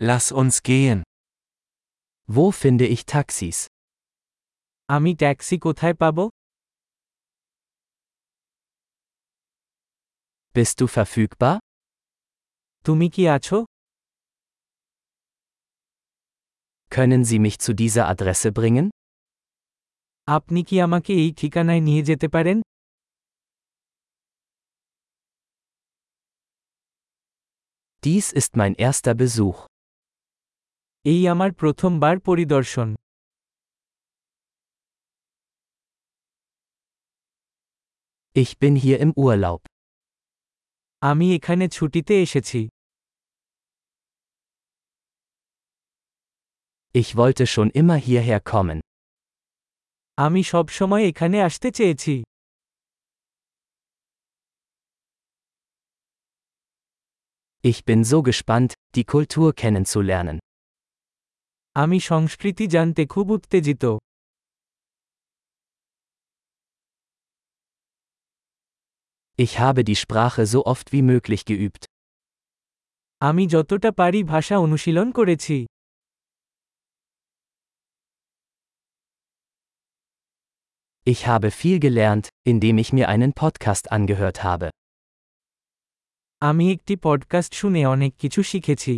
Lass uns gehen. Wo finde ich Taxis? আমি ট্যাক্সি কোথায় পাব Bist du verfügbar? তুমি কি আছো Können Sie mich zu dieser Adresse bringen? আপনি কি আমাকে এই ঠিকানায় নিয়ে যেতে পারেন Dies ist mein erster Besuch. এই আমার প্রথমবার পরিদর্শন Ich bin hier im Urlaub. আমি এখানে ছুটিতে এসেছি Ich wollte schon immer hierher kommen. আমি সব সময় এখানে আসতে চেয়েছি Ich bin so gespannt, die Kultur kennenzulernen. আমি সংস্কৃতি জানতে খুব উত্তেজিত Ich habe die Sprache so oft wie möglich geübt. আমি যতটা পারি ভাষা অনুশীলন করেছি Ich habe viel gelernt, indem ich mir einen Podcast angehört habe. আমি একটি পডকাস্ট শুনে অনেক কিছু শিখেছি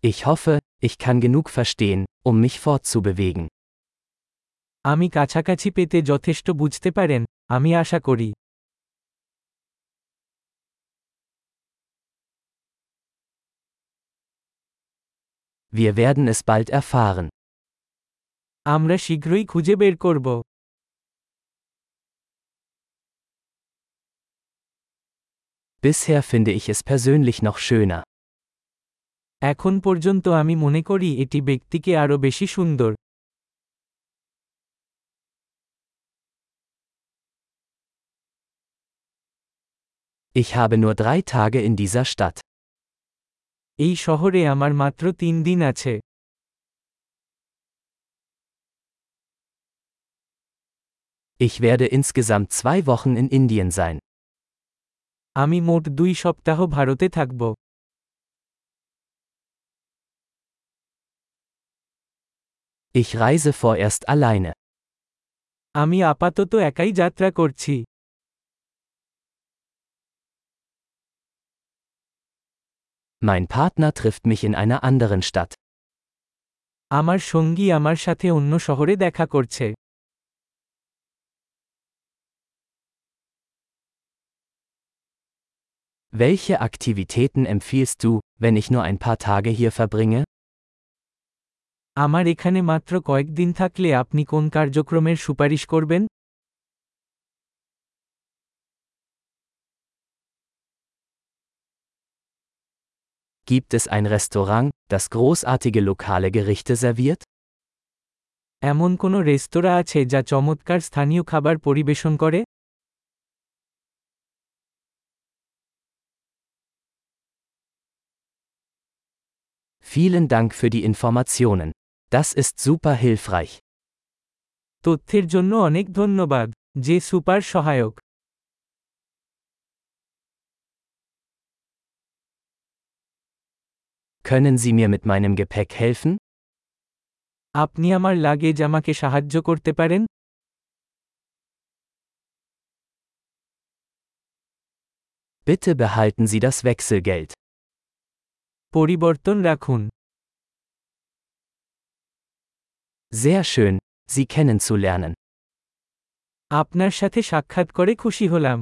Ich hoffe, ich kann genug verstehen, um mich fortzubewegen. আমি কাছাকাছি পেতে যথেষ্ট বুঝতে পারেন আমি আশা করি Wir werden es bald erfahren. আমরা শীঘ্রই খুঁজে বের করব Bisher finde ich es persönlich noch schöner. এখন পর্যন্ত আমি মনে করি এটি ব্যক্তিকে আরও বেশি সুন্দর Ich habe nur drei Tage in dieser Stadt. এই শহরে আমার মাত্র তিন দিন আছে Ich werde insgesamt zwei Wochen in Indien sein. আমি মোট দুই সপ্তাহ ভারতে থাকব Ich reise vorerst alleine. আমি আপাতত একাই যাত্রা করছি Mein Partner trifft mich in einer anderen Stadt. আমার সঙ্গী আমার সাথে অন্য শহরে দেখা করছে Welche Aktivitäten empfiehlst du, wenn ich nur ein paar Tage hier verbringe? আমার এখানে মাত্র কয়েকদিন থাকলে আপনি কোন কার্যক্রমের সুপারিশ করবেন Gibt es ein Restaurant, das großartige lokale Gerichte serviert? এমন কোনো রেস্তোরাঁ আছে যা চমৎকার স্থানীয় খাবার পরিবেশন করে Vielen Dank für die Informationen. Das ist super hilfreich. তথ্যের জন্য অনেক ধন্যবাদ যে সুপার সহায়ক Können Sie mir mit meinem Gepäck helfen? আপনি আমার লাগেজ আমাকে সাহায্য করতে পারেন Bitte behalten Sie das Wechselgeld. পরিবর্তন রাখুন Sehr schön, Sie kennenzulernen. আপনার সাথে সাক্ষাৎ করে খুশি হলাম